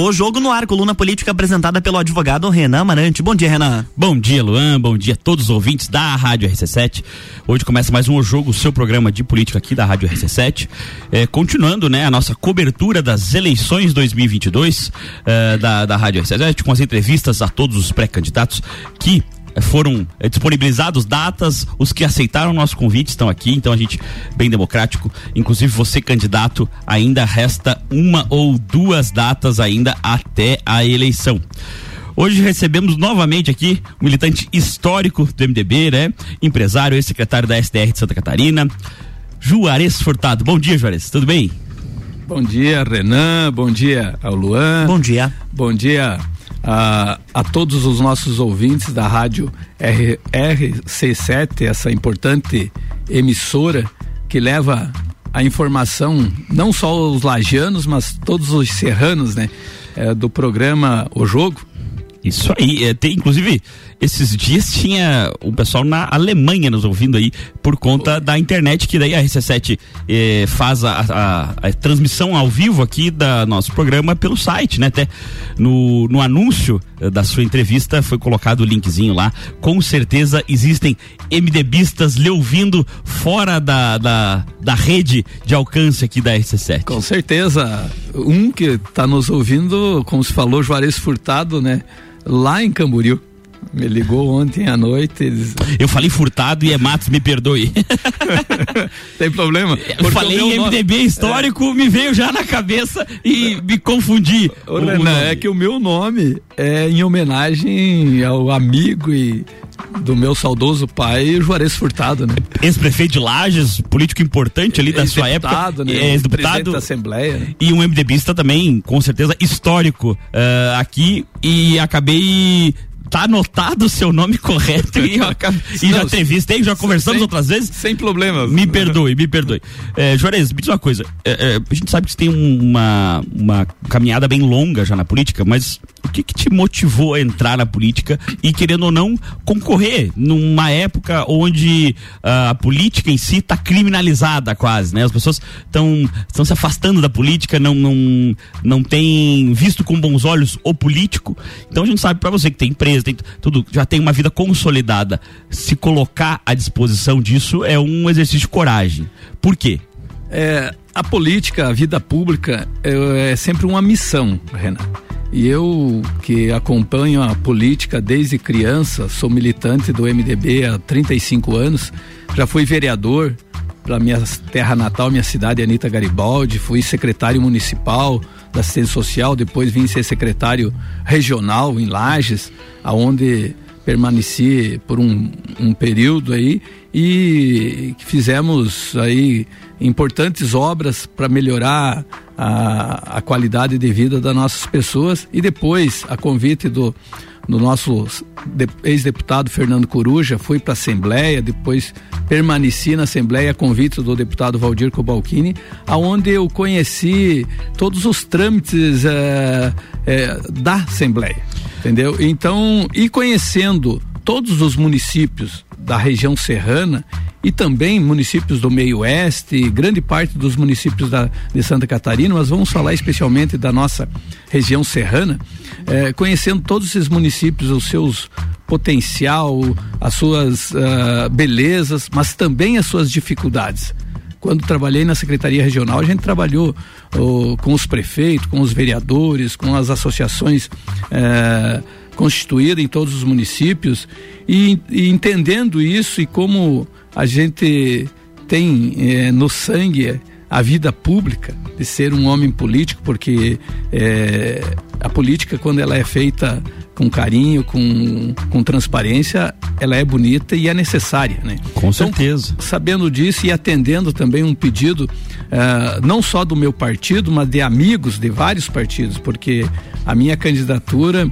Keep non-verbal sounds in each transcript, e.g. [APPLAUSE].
O Jogo no Ar, coluna política apresentada pelo advogado Renan Marante. Bom dia, Renan. Bom dia, Luan. Bom dia a todos os ouvintes da Rádio RC7. Hoje começa mais um O Jogo, seu programa de política aqui da Rádio RC7. É, continuando, né, a nossa cobertura das eleições 2022 é, da, da Rádio RC7, com as entrevistas a todos os pré-candidatos que foram é, disponibilizados datas, os que aceitaram o nosso convite estão aqui, então a gente bem democrático, inclusive você candidato, ainda resta uma ou duas datas ainda até a eleição. Hoje recebemos novamente aqui um militante histórico do MDB, né? Empresário, ex-secretário da SDR de Santa Catarina, Juarez Furtado. Bom dia, Juarez, tudo bem? Bom dia, Renan. Bom dia ao Luan. Bom dia. Bom dia a, a todos os nossos ouvintes da rádio R, RC7, essa importante emissora que leva a informação não só aos lajanos, mas todos os serranos, né? É, do programa O Jogo. Isso aí, é, tem, inclusive, esses dias tinha o pessoal na Alemanha nos ouvindo aí por conta da internet, que daí a RC7 eh, faz a, a, a, transmissão ao vivo aqui da nosso programa pelo site, né? Até no, no anúncio eh, da sua entrevista foi colocado o linkzinho lá. Com certeza existem MDBistas lhe ouvindo fora da, da, da rede de alcance aqui da RC7. Com certeza. Um que está nos ouvindo, como se falou, Juarez Furtado, né? Lá em Camboriú. Me ligou ontem à noite. Eles... Eu falei furtado e é Matos, me perdoe. [LAUGHS] Tem problema? Eu falei em MDB nome... histórico, é... me veio já na cabeça e me confundi. Ô, Renan, é que o meu nome é em homenagem ao amigo e do meu saudoso pai, Juarez Furtado, né? Ex-prefeito de Lages, político importante ali da sua época. Né? Ex-deputado. da Assembleia. Né? E um MDBista também, com certeza, histórico uh, aqui. E acabei tá anotado o seu nome correto [LAUGHS] e, acabo, e Não, já entrevistei, já conversamos sem, outras vezes. Sem problemas. Me perdoe, me perdoe. É, Juarez, me diz uma coisa. É, é, a gente sabe que você tem uma, uma caminhada bem longa já na política, mas o que, que te motivou a entrar na política e, querendo ou não, concorrer numa época onde uh, a política em si está criminalizada quase, né? As pessoas estão estão se afastando da política, não, não, não tem visto com bons olhos o político. Então a gente sabe para você que tem empresa, tem tudo, já tem uma vida consolidada, se colocar à disposição disso é um exercício de coragem. Por quê? É, a política, a vida pública é, é sempre uma missão, Renato e eu, que acompanho a política desde criança, sou militante do MDB há 35 anos, já fui vereador para minha terra natal, minha cidade, Anitta Garibaldi, fui secretário municipal da assistência social, depois vim ser secretário regional em Lages, aonde permaneci por um, um período aí. E fizemos aí importantes obras para melhorar a, a qualidade de vida das nossas pessoas. E depois, a convite do, do nosso ex-deputado Fernando Coruja, fui para a Assembleia, depois permaneci na Assembleia a convite do deputado Valdir Cobalcini, aonde eu conheci todos os trâmites é, é, da Assembleia, entendeu? Então, e conhecendo todos os municípios da região serrana e também municípios do meio oeste, grande parte dos municípios da, de Santa Catarina, mas vamos falar especialmente da nossa região serrana, eh, conhecendo todos esses municípios, os seus potencial, as suas uh, belezas, mas também as suas dificuldades. Quando trabalhei na Secretaria Regional, a gente trabalhou oh, com os prefeitos, com os vereadores, com as associações eh, constituída em todos os municípios e, e entendendo isso e como a gente tem é, no sangue a vida pública de ser um homem político, porque é, a política, quando ela é feita com carinho, com, com transparência, ela é bonita e é necessária, né? Com certeza. Então, sabendo disso e atendendo também um pedido, uh, não só do meu partido, mas de amigos de vários partidos, porque a minha candidatura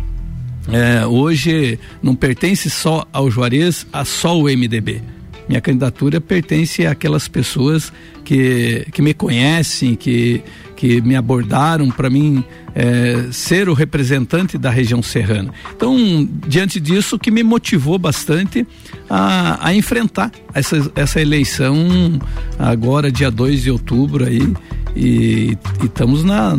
é, hoje não pertence só ao Juarez, a só o MDB. Minha candidatura pertence àquelas pessoas que, que me conhecem, que, que me abordaram para mim é, ser o representante da região serrana. Então, diante disso, que me motivou bastante a, a enfrentar essa, essa eleição agora, dia 2 de outubro aí, e, e estamos na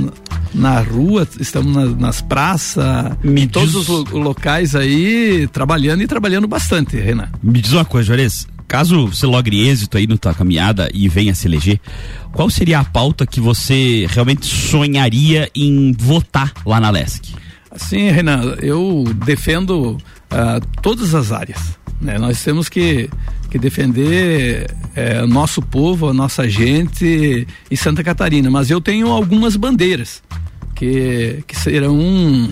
na rua, estamos na, nas praças, Me em todos os locais aí, trabalhando e trabalhando bastante, Renan. Me diz uma coisa, Juarez, caso você logre êxito aí na tua caminhada e venha se eleger, qual seria a pauta que você realmente sonharia em votar lá na LESC? Sim, Renan, eu defendo uh, todas as áreas. Né? Nós temos que, que defender é, o nosso povo, a nossa gente e Santa Catarina. Mas eu tenho algumas bandeiras que, que serão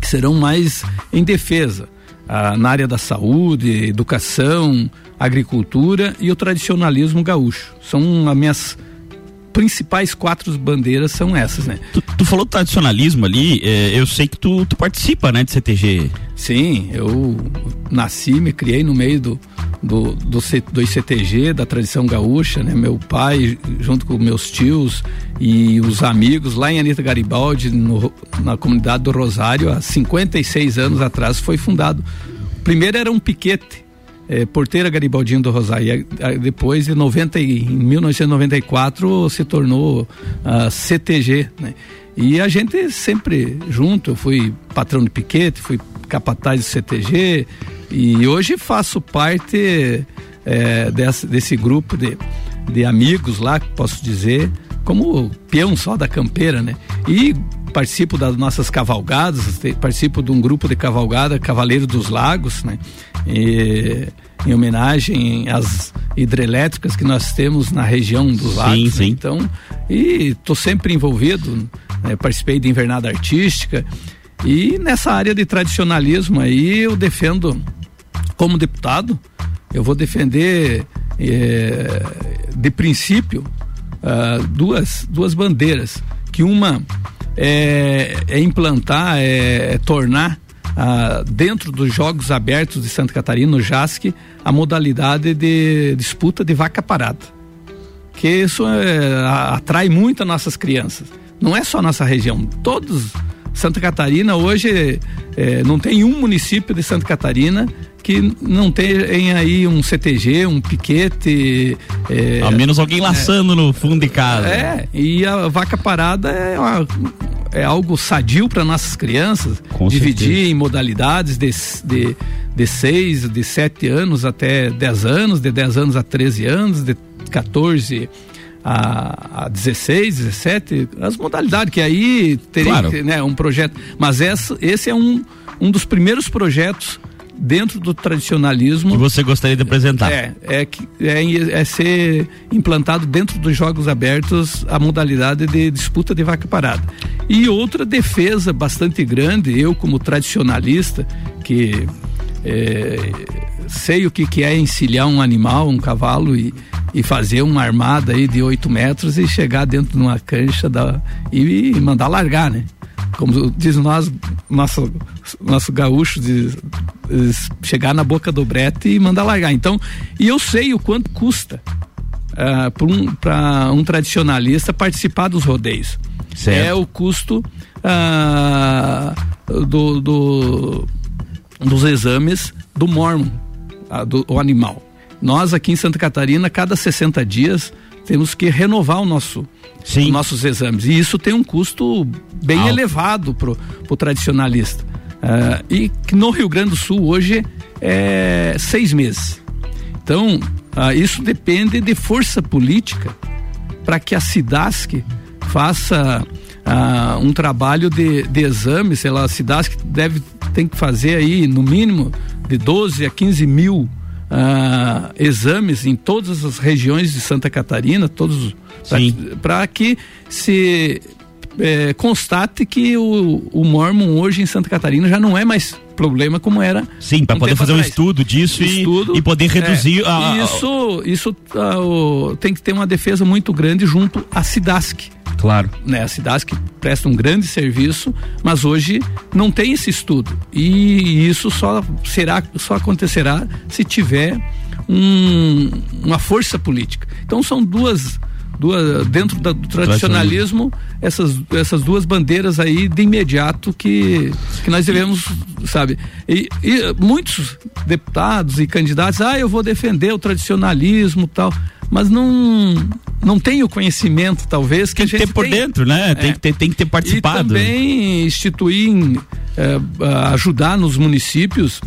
que serão mais em defesa ah, na área da saúde, educação, agricultura e o tradicionalismo gaúcho. São as minhas principais quatro bandeiras são essas, né? Tu, tu falou tradicionalismo ali, é, eu sei que tu, tu participa, né, de CTG. Sim, eu nasci, me criei no meio do, do, do, do CTG, da tradição gaúcha, né? Meu pai, junto com meus tios e os amigos lá em Anitta Garibaldi, no, na comunidade do Rosário, há 56 anos atrás, foi fundado. Primeiro era um piquete, é, Porteira Garibaldinho do Rosário. Depois, em, 90, em 1994, se tornou a CTG. Né? E a gente sempre junto, eu fui patrão de piquete, fui capataz de CTG e hoje faço parte é, desse, desse grupo de, de amigos lá, posso dizer, como peão só da campeira, né? E participo das nossas cavalgadas, participo de um grupo de cavalgada Cavaleiro dos Lagos, né? E, em homenagem às hidrelétricas que nós temos na região dos lagos. Sim, né? sim. Então, e estou sempre envolvido, né? participei de invernada artística e nessa área de tradicionalismo aí eu defendo como deputado, eu vou defender é, de princípio uh, duas, duas bandeiras, que uma é, é implantar, é, é tornar uh, dentro dos Jogos Abertos de Santa Catarina, no JASC, a modalidade de disputa de vaca parada. Que isso é, atrai muito as nossas crianças. Não é só a nossa região, todos. Santa Catarina hoje é, não tem um município de Santa Catarina que não tem aí um CTG, um piquete. É, Ao menos alguém laçando é, no fundo de casa. É, e a vaca parada é uma, é algo sadio para nossas crianças. Com dividir certeza. em modalidades de, de, de 6, de 7 anos até 10 anos, de 10 anos a 13 anos, de 14 a, a 16, 17, as modalidades, que aí teria claro. né, um projeto. Mas essa, esse é um, um dos primeiros projetos dentro do tradicionalismo. Que você gostaria de apresentar? É, é, é, é ser implantado dentro dos Jogos Abertos a modalidade de disputa de vaca parada. E outra defesa bastante grande, eu como tradicionalista, que é, sei o que, que é encilhar um animal, um cavalo e, e fazer uma armada aí de 8 metros e chegar dentro de uma cancha da, e, e mandar largar, né? como diz nós, nosso, nosso gaúcho, de, de, chegar na boca do brete e mandar largar. Então, e eu sei o quanto custa uh, para um, um tradicionalista participar dos rodeios. Certo. É o custo uh, do, do, dos exames do mormon, uh, do o animal. Nós aqui em Santa Catarina, cada 60 dias, temos que renovar o nosso Sim. os nossos exames. E isso tem um custo bem Alto. elevado para o tradicionalista. Uh, e no Rio Grande do Sul hoje é seis meses. Então, uh, isso depende de força política para que a SIDASC faça uh, um trabalho de, de exame, sei lá, a SIDASC deve, tem que fazer aí no mínimo de 12 a 15 mil exames em todas as regiões de Santa Catarina, todos para que se é, constate que o, o Mormon hoje em Santa Catarina já não é mais problema como era. Sim, para um poder fazer atrás. um estudo disso estudo, e, e, poder reduzir é, a, Isso, isso a, o, tem que ter uma defesa muito grande junto à SIDASC. Claro. Né, a SIDASC presta um grande serviço, mas hoje não tem esse estudo. E isso só será, só acontecerá se tiver um, uma força política. Então são duas duas, dentro da, do tradicionalismo, essas, essas duas bandeiras aí de imediato que, que nós devemos, sabe? E, e muitos deputados e candidatos, ah, eu vou defender o tradicionalismo tal. Mas não não tem o conhecimento talvez que tem a gente que ter por tem. dentro, né? É. Tem, que ter, tem que ter participado. E também instituir, eh, ajudar nos municípios,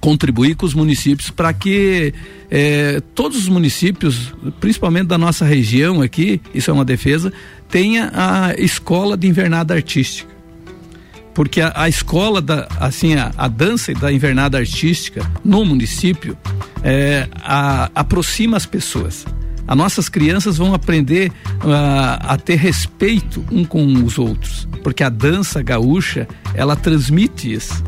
contribuir com os municípios para que eh, todos os municípios, principalmente da nossa região aqui, isso é uma defesa, tenha a escola de invernada artística. Porque a, a escola da, assim, a, a, dança da invernada artística no município eh, a, aproxima as pessoas as nossas crianças vão aprender uh, a ter respeito um com os outros, porque a dança gaúcha ela transmite isso,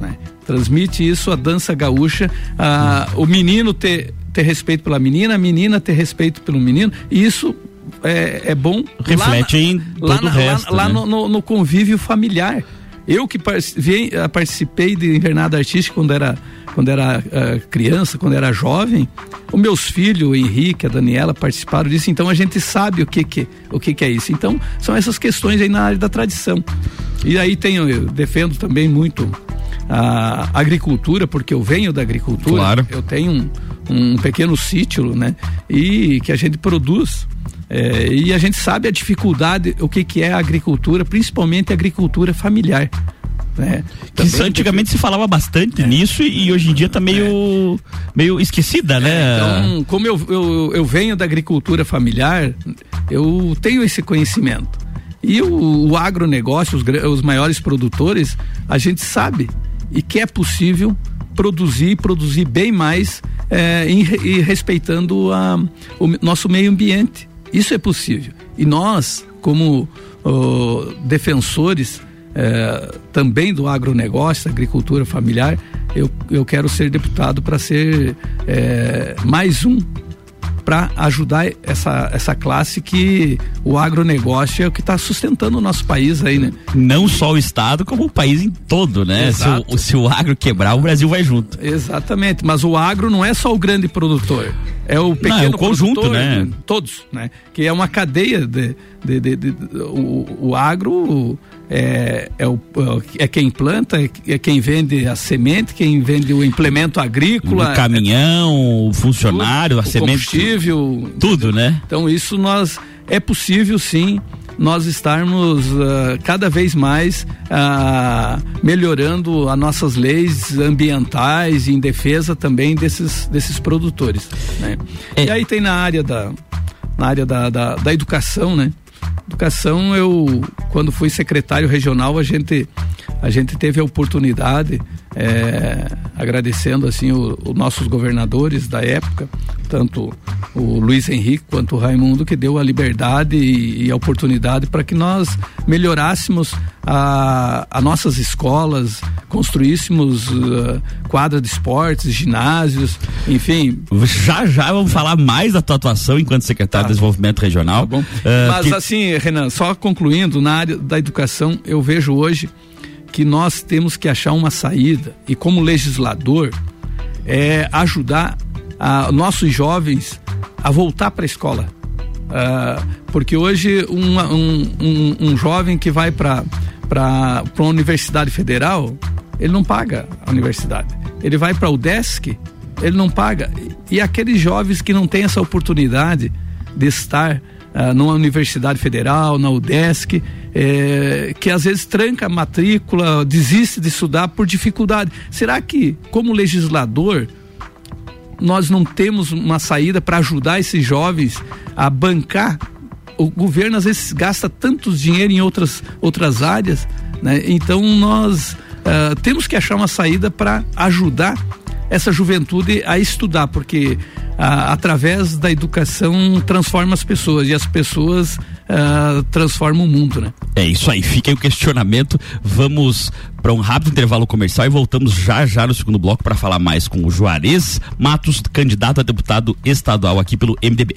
né? transmite isso a dança gaúcha, uh, o menino ter ter respeito pela menina, a menina ter respeito pelo menino, e isso é, é bom. Reflete lá, em todo lá, o resto. Lá, né? lá no, no, no convívio familiar. Eu que participei de invernada artística quando era quando era uh, criança, quando era jovem, os meus filhos, o Henrique, a Daniela participaram disso, então a gente sabe o que que o que que é isso. Então, são essas questões aí na área da tradição. E aí tenho eu defendo também muito a agricultura, porque eu venho da agricultura. Claro. Eu tenho um, um pequeno sítio, né? E que a gente produz é, e a gente sabe a dificuldade, o que, que é a agricultura, principalmente a agricultura familiar. Né? Que isso, antigamente se falava bastante é. nisso e, e, hoje em dia está meio, é. meio esquecida, né? Então, como eu, eu, eu venho da agricultura familiar, eu tenho esse conhecimento. E o, o agronegócio, os, os maiores produtores, a gente sabe e que é possível produzir, produzir bem mais é, e, e respeitando a, o nosso meio ambiente. Isso é possível. E nós, como oh, defensores eh, também do agronegócio, da agricultura familiar, eu, eu quero ser deputado para ser eh, mais um para ajudar essa, essa classe que o agronegócio é o que está sustentando o nosso país aí, né? Não só o estado, como o país em todo, né? Se o, se o, agro quebrar, o Brasil vai junto. Exatamente, mas o agro não é só o grande produtor, é o pequeno Não, é o conjunto, né? Todos, né? Que é uma cadeia de, de, de, de o, o agro é, é, o, é quem planta, é quem vende a semente, quem vende o implemento agrícola. O caminhão, o funcionário, tudo, a semente. combustível. Tudo, né? Então isso nós, é possível sim nós estarmos uh, cada vez mais uh, melhorando as nossas leis ambientais em defesa também desses, desses produtores. Né? É. E aí tem na área da, na área da, da, da educação, né? Educação, eu, quando fui secretário regional, a gente, a gente teve a oportunidade, é, agradecendo assim os nossos governadores da época, tanto o Luiz Henrique quanto o Raimundo, que deu a liberdade e, e a oportunidade para que nós melhorássemos a, a nossas escolas, construíssemos uh, quadra de esportes, ginásios, enfim. Já já vamos falar mais da tua atuação enquanto secretário tá. de Desenvolvimento Regional. Tá. Uh, Mas que... assim, Renan, só concluindo, na área da educação, eu vejo hoje que nós temos que achar uma saída e como legislador é ajudar a nossos jovens a voltar para a escola. Uh, porque hoje um, um, um, um jovem que vai para uma universidade federal, ele não paga a universidade. Ele vai para o desk, ele não paga. E aqueles jovens que não têm essa oportunidade de estar uh, numa universidade federal, na UDESC, é, que às vezes tranca a matrícula, desiste de estudar por dificuldade. Será que, como legislador, nós não temos uma saída para ajudar esses jovens a bancar. O governo às vezes gasta tantos dinheiro em outras, outras áreas, né? Então nós uh, temos que achar uma saída para ajudar essa juventude a estudar, porque através da educação transforma as pessoas e as pessoas uh, transformam o mundo, né? É isso aí, fica aí o questionamento. Vamos para um rápido intervalo comercial e voltamos já já no segundo bloco para falar mais com o Juarez Matos, candidato a deputado estadual aqui pelo MDB.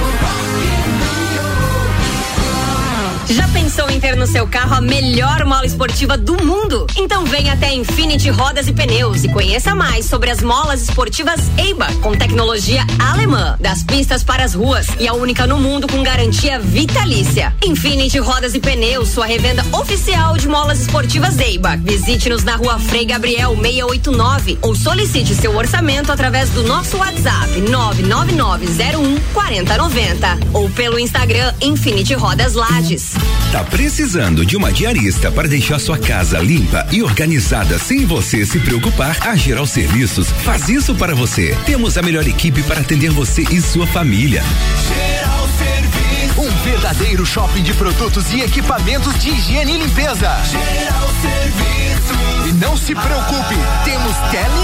Já pensou em ter no seu carro a melhor mola esportiva do mundo? Então venha até Infinity Rodas e Pneus e conheça mais sobre as molas esportivas EIBA, com tecnologia alemã, das pistas para as ruas e a única no mundo com garantia vitalícia. Infinity Rodas e Pneus, sua revenda oficial de molas esportivas EIBA. Visite-nos na rua Frei Gabriel 689 ou solicite seu orçamento através do nosso WhatsApp 99901 4090 ou pelo Instagram Infinity Rodas Lages. Tá precisando de uma diarista para deixar sua casa limpa e organizada sem você se preocupar? A Geral Serviços faz isso para você. Temos a melhor equipe para atender você e sua família. Geral Serviços. Um verdadeiro shopping de produtos e equipamentos de higiene e limpeza. Geral Serviços. E não se preocupe, temos tela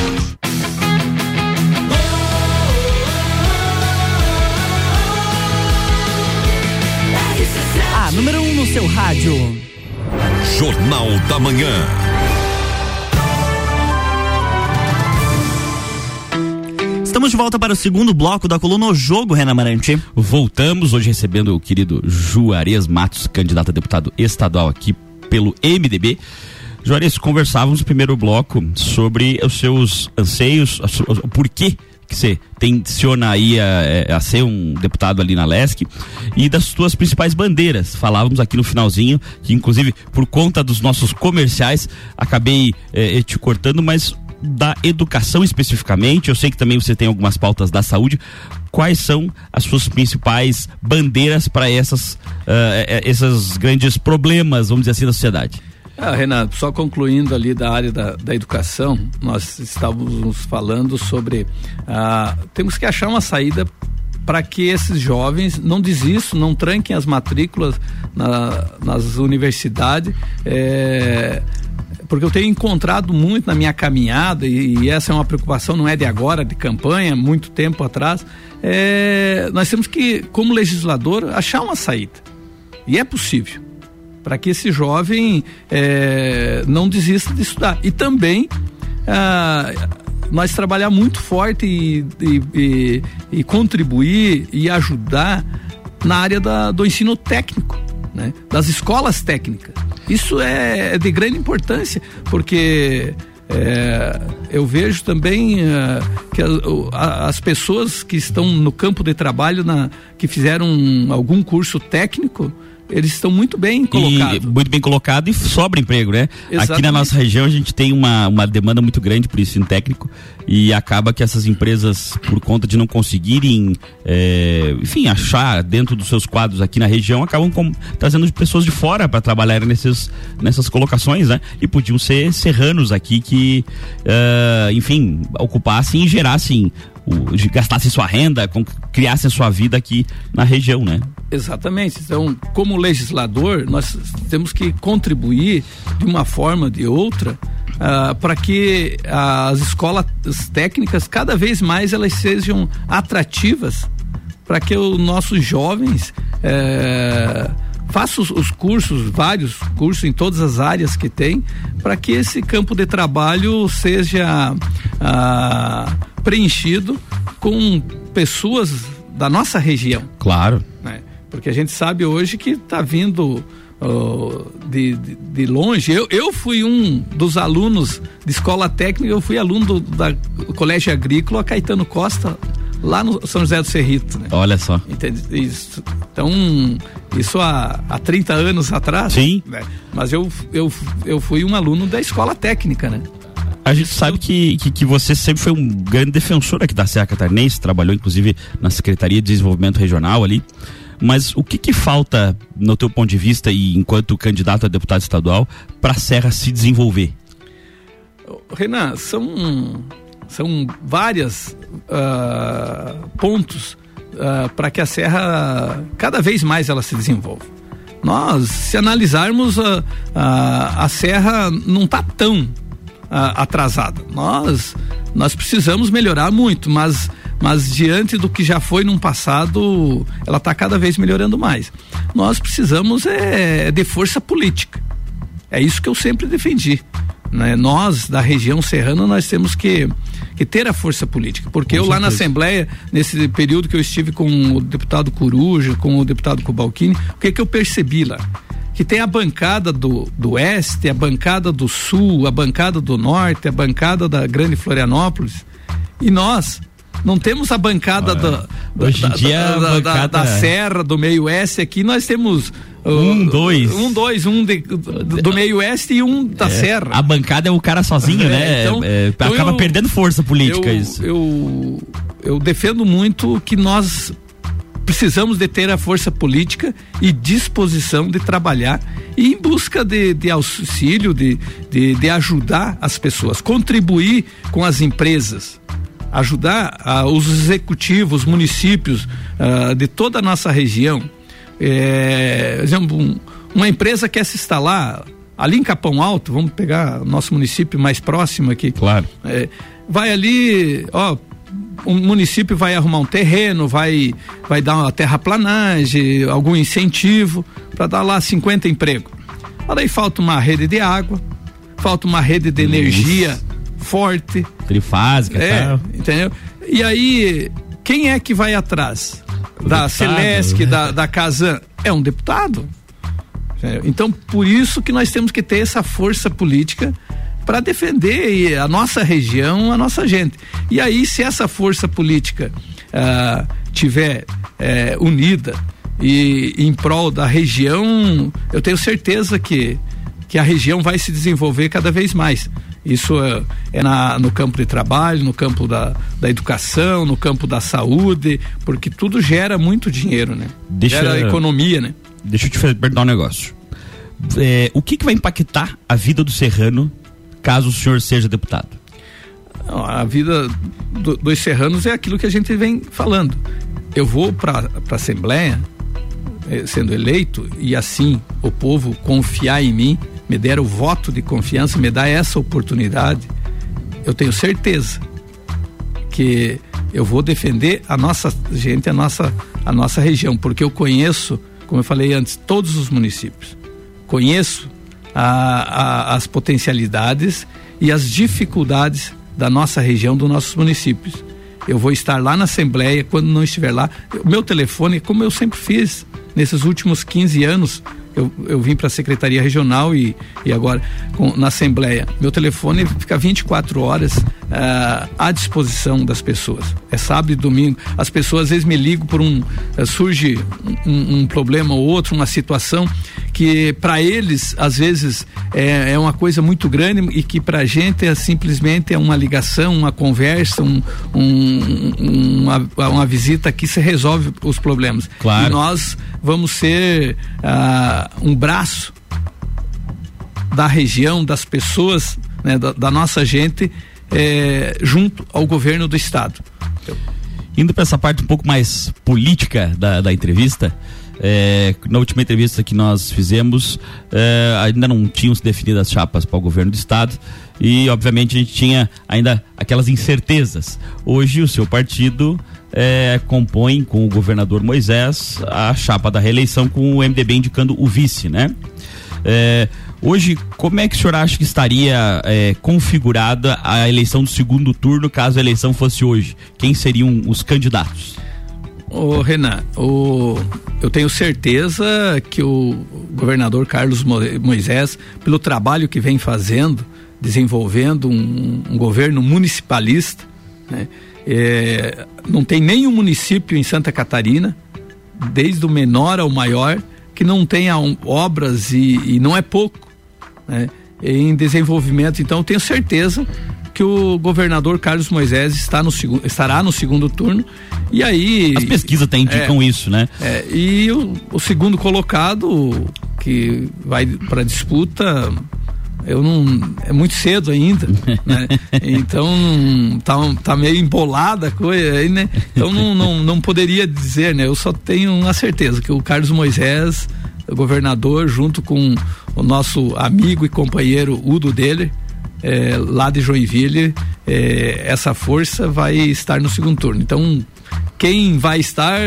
Seu rádio. Jornal da Manhã. Estamos de volta para o segundo bloco da coluna O Jogo, Renan Marante. Voltamos hoje recebendo o querido Juarez Matos, candidato a deputado estadual aqui pelo MDB. Juarez, conversávamos no primeiro bloco sobre os seus anseios, o porquê que você tenciona aí a, é, a, ser um deputado ali na LESC e das suas principais bandeiras. Falávamos aqui no finalzinho, que inclusive por conta dos nossos comerciais, acabei é, te cortando, mas da educação especificamente, eu sei que também você tem algumas pautas da saúde. Quais são as suas principais bandeiras para essas, uh, esses grandes problemas, vamos dizer assim, da sociedade? Ah, Renato, só concluindo ali da área da, da educação, nós estávamos falando sobre. Ah, temos que achar uma saída para que esses jovens não desistam, não tranquem as matrículas na, nas universidades. É, porque eu tenho encontrado muito na minha caminhada, e, e, essa é uma preocupação, não é de agora, de campanha, muito tempo atrás. É, nós temos que, como legislador, achar uma saída. E é possível para que esse jovem é, não desista de estudar. E também ah, nós trabalhar muito forte e, e, e, e, contribuir e ajudar na área da, do ensino técnico, né? das escolas técnicas. Isso é, é de grande importância, porque é, eu vejo também é, que a, as pessoas que estão no campo de trabalho, na, que fizeram algum curso técnico, eles estão muito bem colocados. Muito bem colocado e sobra emprego, né? Exatamente. Aqui na nossa região a gente tem uma, uma demanda muito grande por ensino técnico e acaba que essas empresas, por conta de não conseguirem, é, enfim, achar dentro dos seus quadros aqui na região, acabam com, trazendo pessoas de fora para trabalhar nesses, nessas colocações, né? E podiam ser serranos aqui que, uh, enfim, ocupassem e gerassem o, gastassem sua renda, com, criassem sua vida aqui na região, né? Exatamente. Então, como legislador, nós temos que contribuir de uma forma ou de outra uh, para que as escolas técnicas cada vez mais elas sejam atrativas para que os nossos jovens eh, façam os, os, cursos, vários cursos em todas as áreas que tem, para que esse campo de trabalho seja uh, preenchido com pessoas da nossa região. Claro. Né? Porque a gente sabe hoje que está vindo de, de, de, longe. Eu, eu fui um dos alunos de escola técnica, eu fui aluno do, da Colégio Agrícola Caetano Costa, lá no São José do Cerrito. Né? Olha só. Entende? Isso, então, isso há, há 30 anos atrás. Sim. Né? Mas eu, eu, eu fui um aluno da escola técnica, né? A gente sabe que, que, que, você sempre foi um grande defensor aqui da Serra Catarinense, trabalhou inclusive na Secretaria de Desenvolvimento Regional ali. Mas o que, que falta, no teu ponto de vista e enquanto candidato a deputado estadual, para a Serra se desenvolver? Renan, são, são várias uh, pontos uh, para que a Serra cada vez mais ela se desenvolva. Nós, se analisarmos a, uh, a, a Serra não está tão atrasada. Nós nós precisamos melhorar muito, mas mas diante do que já foi num passado, ela está cada vez melhorando mais. Nós precisamos é, de força política. É isso que eu sempre defendi. Né? Nós, da região serrana, nós temos que, que ter a força política. Porque com eu certeza. lá na Assembleia, nesse período que eu estive com o deputado Coruja, com o deputado Cobalcini, o que, que eu percebi lá? que tem a bancada do, do oeste, a bancada do sul, a bancada do norte, a bancada da Grande Florianópolis. E nós não temos a bancada da, Hoje da, dia da, bancada... da, da, Serra, do meio oeste aqui, nós temos um, dois. Um, dois, um de, do meio oeste e um da é, Serra. A bancada é o cara sozinho, é, né? Então, é, então acaba eu, perdendo força política eu, isso. Eu, eu defendo muito que nós precisamos de ter a força política e disposição de trabalhar em busca de, de auxílio, de, de, de ajudar as pessoas, contribuir com as empresas ajudar uh, os executivos, municípios uh, de toda a nossa região. É, exemplo, um, uma empresa quer se instalar ali em Capão Alto, vamos pegar nosso município mais próximo aqui. Claro. É, vai ali, ó, o município vai arrumar um terreno, vai, vai dar uma terraplanagem, algum incentivo para dar lá 50 empregos. Aí falta uma rede de água, falta uma rede de energia forte. Trifásica, é, tal. entendeu? E aí, quem é que vai atrás? Da Celesc, né? da, da Casan? É um deputado. Então, por isso que nós temos que ter essa força política para defender a nossa região, a nossa gente. E aí, se essa força política uh, tiver uh, unida e em prol da região, eu tenho certeza que, que a região vai se desenvolver cada vez mais. Isso é, é na, no campo de trabalho, no campo da, da educação, no campo da saúde, porque tudo gera muito dinheiro, né? Deixa, gera economia, né? Deixa eu te perguntar um negócio. É, o que, que vai impactar a vida do serrano caso o senhor seja deputado? A vida do, dos serranos é aquilo que a gente vem falando. Eu vou para a Assembleia eh, sendo eleito e assim o povo confiar em mim me der o voto de confiança, me dá essa oportunidade, eu tenho certeza que eu vou defender a nossa gente, a nossa, a nossa região, porque eu conheço, como eu falei antes, todos os municípios. Conheço a, a, as potencialidades e as dificuldades da nossa região, dos nossos municípios. Eu vou estar lá na Assembleia, quando não estiver lá, o meu telefone, como eu sempre fiz nesses últimos 15 anos, eu, eu vim para a Secretaria Regional e, e agora com, na Assembleia. Meu telefone fica 24 horas uh, à disposição das pessoas. É sábado e domingo. As pessoas às vezes me ligam por um. Uh, surge um, um, problema ou outro, uma situação que para eles às vezes é, é, uma coisa muito grande e que para a gente é simplesmente é uma ligação, uma conversa, um, um, uma, uma visita que se resolve os problemas. Claro. E nós vamos ser uh, um braço da região, das pessoas, né, da, da, nossa gente, eh, junto ao governo do estado. Indo para essa parte um pouco mais política da, da entrevista, é, na última entrevista que nós fizemos, é, ainda não tinham se definido as chapas para o governo do estado e, obviamente, a gente tinha ainda aquelas incertezas. Hoje, o seu partido é, compõe com o governador Moisés a chapa da reeleição com o MDB indicando o vice, né? É, hoje, como é que o senhor acha que estaria é, configurada a eleição do segundo turno caso a eleição fosse hoje? Quem seriam os candidatos? Ô Renan, o, eu tenho certeza que o governador Carlos Moisés, pelo trabalho que vem fazendo, desenvolvendo um, um governo municipalista, né? É, não tem nenhum município em Santa Catarina, desde o menor ao maior, que não tenha um, obras e, e, não é pouco né, em desenvolvimento. Então, tenho certeza que o governador Carlos Moisés está no, estará no segundo turno. E aí. As pesquisas até indicam é, isso, né? É, e o, o segundo colocado, que vai para disputa, eu não é muito cedo ainda, [LAUGHS] né? Então tá, tá meio embolada a coisa aí, né? Então não, não, não poderia dizer, né? Eu só tenho uma certeza que o Carlos Moisés, governador, junto com o nosso amigo e companheiro Udo Deller, é, lá de Joinville, é, essa força vai estar no segundo turno. Então, quem vai estar,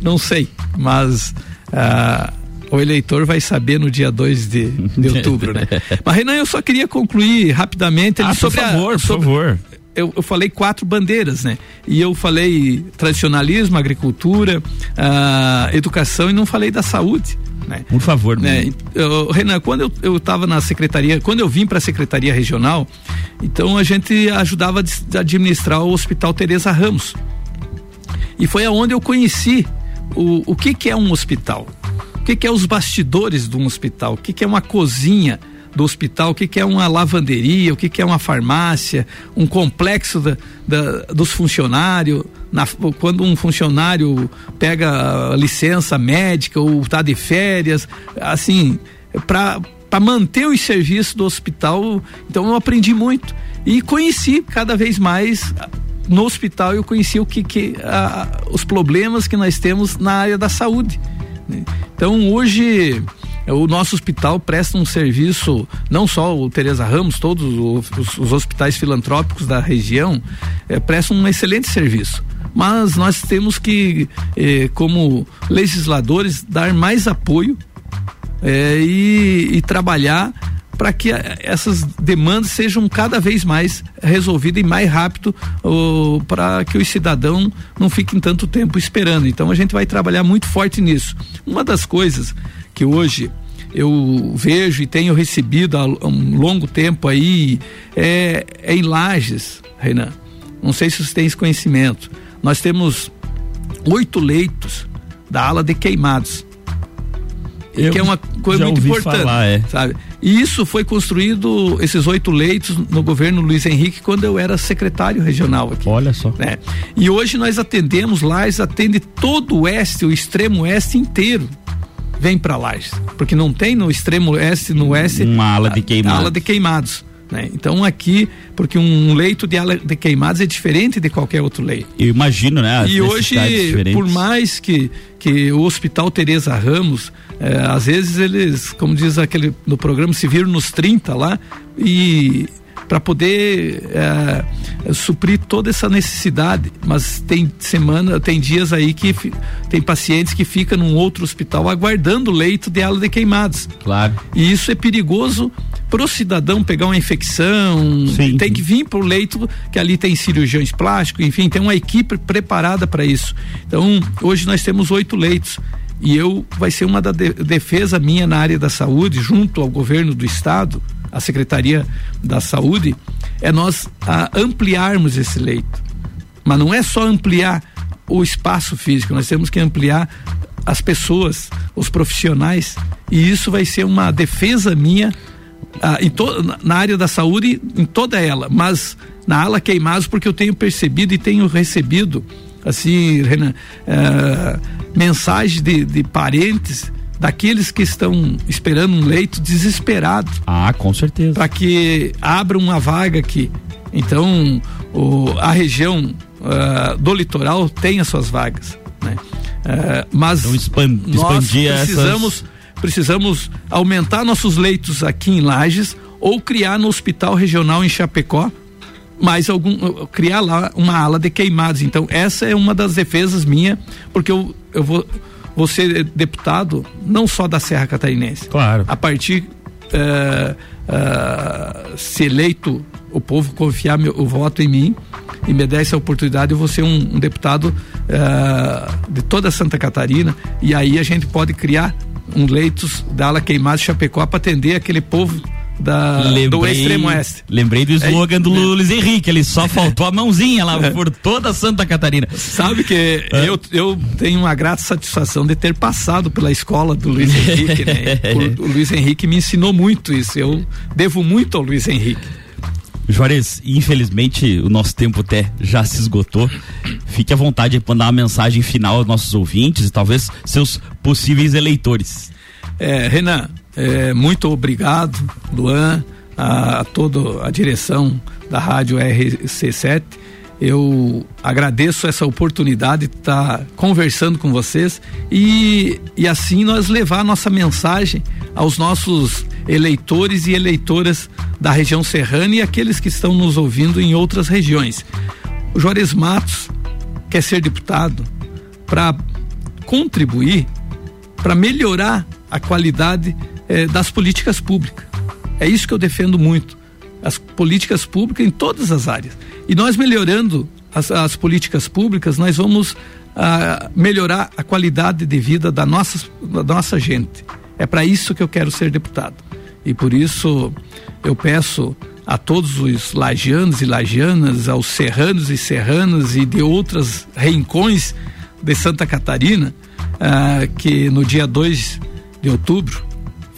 não sei, mas ah, o eleitor vai saber no dia 2 de, de [LAUGHS] outubro, né? Mas Renan, eu só queria concluir rapidamente ah, sobre por favor, a, sobre, por favor. Eu, eu, falei quatro bandeiras, né? E eu falei tradicionalismo, agricultura, uh, educação e não falei da saúde. Né? Por favor, né? Eu, Renan, quando eu estava na secretaria, quando eu vim para a secretaria regional, então a gente ajudava a administrar o Hospital Teresa Ramos. E foi aonde eu conheci o, o que, que é um hospital que, que é os bastidores de um hospital, o que, que é uma cozinha do hospital, o que, que é uma lavanderia, o que, que é uma farmácia, um complexo da, da, dos funcionários. Na, quando um funcionário pega licença médica ou está de férias, assim, para para manter os serviços do hospital. Então eu aprendi muito e conheci cada vez mais no hospital eu conheci o que, que a, os problemas que nós temos na área da saúde. Então hoje o nosso hospital presta um serviço, não só o Teresa Ramos, todos os, os hospitais filantrópicos da região é, prestam um excelente serviço. Mas nós temos que, eh, como legisladores, dar mais apoio eh, e, e trabalhar para que essas demandas sejam cada vez mais resolvidas e mais rápido para que os cidadãos não fiquem tanto tempo esperando. Então a gente vai trabalhar muito forte nisso. Uma das coisas que hoje eu vejo e tenho recebido há um longo tempo aí é, é em Lages, Renan. Não sei se você tem esse conhecimento. Nós temos oito leitos da ala de queimados. Eu que é uma coisa muito importante, falar, é. sabe? E isso foi construído, esses oito leitos, no governo Luiz Henrique, quando eu era secretário regional aqui. Olha só. Né? E hoje nós atendemos Lages, atende todo o oeste, o extremo oeste inteiro vem para Lages, porque não tem no extremo oeste, no oeste, uma ala de queimados. Ala de queimados. Né? Então aqui, porque um leito de, de queimados é diferente de qualquer outro leito. Eu imagino, né? As e hoje, por mais que, que o Hospital Teresa Ramos é, às vezes eles, como diz aquele no programa, se viram nos 30 lá e para poder é, suprir toda essa necessidade. Mas tem semana, tem dias aí que tem pacientes que ficam num outro hospital aguardando leito de ala de queimados. Claro. E isso é perigoso para o cidadão pegar uma infecção. Sim. Tem que vir para o leito que ali tem cirurgiões plásticos, enfim, tem uma equipe preparada para isso. Então, hoje nós temos oito leitos E eu vai ser uma da de, defesa minha na área da saúde, junto ao governo do estado, a Secretaria da Saúde, é nós a, ampliarmos esse leito. Mas não é só ampliar o espaço físico, nós temos que ampliar as pessoas, os profissionais, e isso vai ser uma defesa minha ah, na área da saúde, em toda ela, mas na ala queimados, porque eu tenho percebido e tenho recebido, assim, Renan, ah, mensagens de, de parentes daqueles que estão esperando um leito desesperado. Ah, com certeza. Para que abra uma vaga aqui. Então, o, a região uh, do litoral tem as suas vagas, né? Uh, mas então, expand, nós precisamos essas... precisamos aumentar nossos leitos aqui em Lages ou criar no hospital regional em Chapecó mais algum criar lá uma ala de queimados. Então essa é uma das defesas minha, porque eu, eu vou vou ser deputado não só da Serra Catarinense. Claro. A partir uh, uh, se eleito o povo confiar meu, o voto em mim e me der essa oportunidade, eu vou ser um, um deputado uh, de toda Santa Catarina e aí a gente pode criar um leitos da ala queimada Chapecó para atender aquele povo da, lembrei, do extremo oeste. Lembrei do slogan é, do é. Luiz Henrique, ele só [LAUGHS] faltou a mãozinha lá é. por toda Santa Catarina. Sabe que é. eu, eu tenho uma grata satisfação de ter passado pela escola do Luiz Henrique, né? [LAUGHS] o, o Luiz Henrique me ensinou muito isso, eu devo muito ao Luiz Henrique. Juarez, infelizmente o nosso tempo até já se esgotou. Fique à vontade de mandar uma mensagem final aos nossos ouvintes e talvez seus possíveis eleitores. É, Renan, é, muito obrigado, Luan, a, a toda a direção da Rádio RC7. Eu agradeço essa oportunidade de estar conversando com vocês e, e assim nós levar a nossa mensagem aos nossos eleitores e eleitoras da região serrana e aqueles que estão nos ouvindo em outras regiões. O Juarez Matos quer ser deputado para contribuir para melhorar a qualidade eh, das políticas públicas. É isso que eu defendo muito. As políticas públicas em todas as áreas. E nós melhorando as, as políticas públicas, nós vamos ah, melhorar a qualidade de vida da nossa, da nossa gente. É para isso que eu quero ser deputado. E por isso eu peço a todos os lagianos e lagianas, aos serranos e serranas e de outras rincões de Santa Catarina, ah, que no dia 2 de outubro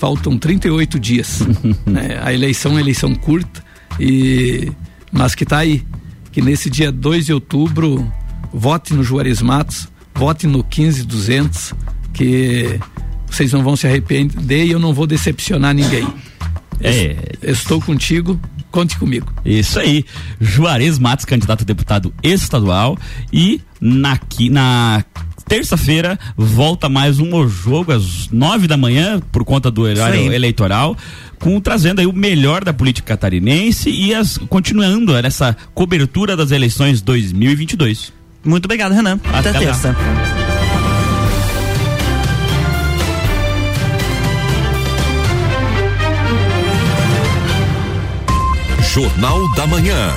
faltam 38 dias. [LAUGHS] né? A eleição é uma eleição curta, e mas que está aí. Que nesse dia 2 de outubro, vote no Juarez Matos, vote no 15200, que vocês não vão se arrepender e eu não vou decepcionar ninguém. [LAUGHS] É. Estou contigo, conte comigo. Isso aí. Juarez Matos, candidato a deputado estadual. E na, na terça-feira volta mais um jogo às nove da manhã, por conta do horário eleitoral, com trazendo aí o melhor da política catarinense e as, continuando nessa cobertura das eleições 2022. Muito obrigado, Renan. Até, Até terça. Jornal da Manhã.